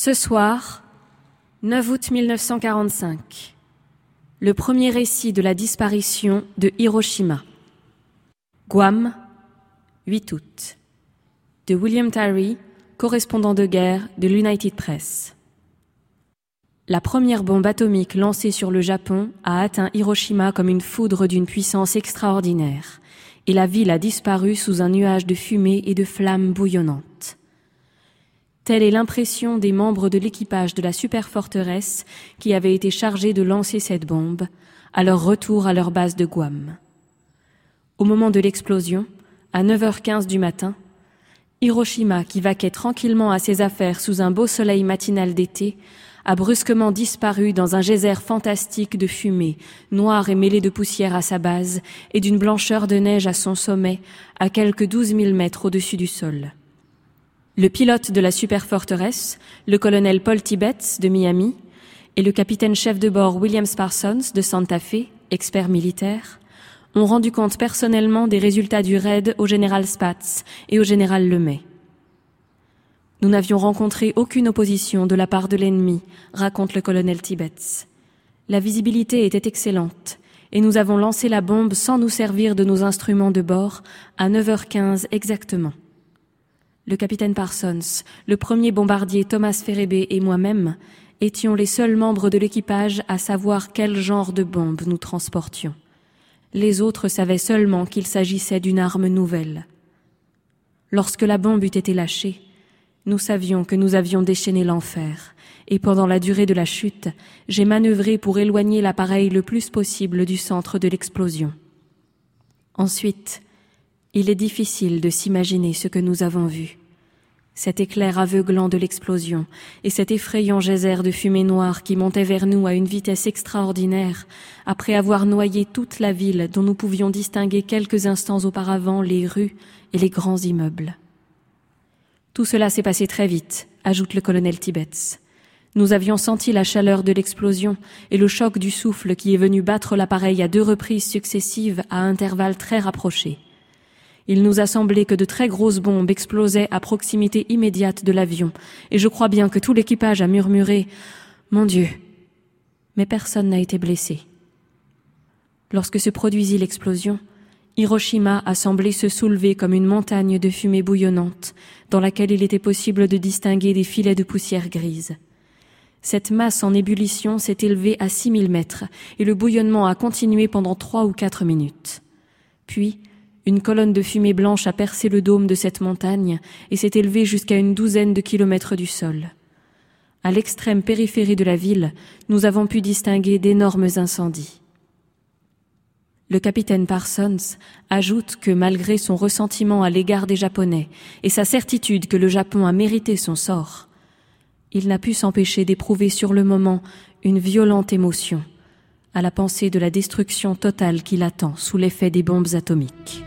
Ce soir, 9 août 1945, le premier récit de la disparition de Hiroshima. Guam, 8 août. De William Tyree, correspondant de guerre de l'United Press. La première bombe atomique lancée sur le Japon a atteint Hiroshima comme une foudre d'une puissance extraordinaire, et la ville a disparu sous un nuage de fumée et de flammes bouillonnantes. Telle est l'impression des membres de l'équipage de la superforteresse qui avait été chargé de lancer cette bombe à leur retour à leur base de Guam. Au moment de l'explosion, à 9h15 du matin, Hiroshima, qui vaquait tranquillement à ses affaires sous un beau soleil matinal d'été, a brusquement disparu dans un geyser fantastique de fumée, noire et mêlée de poussière à sa base, et d'une blancheur de neige à son sommet, à quelques douze mille mètres au-dessus du sol. Le pilote de la superforteresse, le colonel Paul Tibbets de Miami, et le capitaine chef de bord William Parsons de Santa Fe, expert militaire, ont rendu compte personnellement des résultats du raid au général Spatz et au général Lemay. Nous n'avions rencontré aucune opposition de la part de l'ennemi, raconte le colonel Tibbets. La visibilité était excellente, et nous avons lancé la bombe sans nous servir de nos instruments de bord à 9h15 exactement le capitaine Parsons, le premier bombardier Thomas Ferrébé et moi-même étions les seuls membres de l'équipage à savoir quel genre de bombe nous transportions. Les autres savaient seulement qu'il s'agissait d'une arme nouvelle. Lorsque la bombe eut été lâchée, nous savions que nous avions déchaîné l'enfer, et pendant la durée de la chute, j'ai manœuvré pour éloigner l'appareil le plus possible du centre de l'explosion. Ensuite, il est difficile de s'imaginer ce que nous avons vu. Cet éclair aveuglant de l'explosion et cet effrayant geyser de fumée noire qui montait vers nous à une vitesse extraordinaire, après avoir noyé toute la ville dont nous pouvions distinguer quelques instants auparavant les rues et les grands immeubles. Tout cela s'est passé très vite, ajoute le colonel Tibbets. Nous avions senti la chaleur de l'explosion et le choc du souffle qui est venu battre l'appareil à deux reprises successives à intervalles très rapprochés. Il nous a semblé que de très grosses bombes explosaient à proximité immédiate de l'avion, et je crois bien que tout l'équipage a murmuré Mon Dieu. Mais personne n'a été blessé. Lorsque se produisit l'explosion, Hiroshima a semblé se soulever comme une montagne de fumée bouillonnante, dans laquelle il était possible de distinguer des filets de poussière grise. Cette masse en ébullition s'est élevée à six mille mètres, et le bouillonnement a continué pendant trois ou quatre minutes. Puis, une colonne de fumée blanche a percé le dôme de cette montagne et s'est élevée jusqu'à une douzaine de kilomètres du sol. À l'extrême périphérie de la ville, nous avons pu distinguer d'énormes incendies. Le capitaine Parsons ajoute que malgré son ressentiment à l'égard des Japonais et sa certitude que le Japon a mérité son sort, il n'a pu s'empêcher d'éprouver sur le moment une violente émotion à la pensée de la destruction totale qui l'attend sous l'effet des bombes atomiques.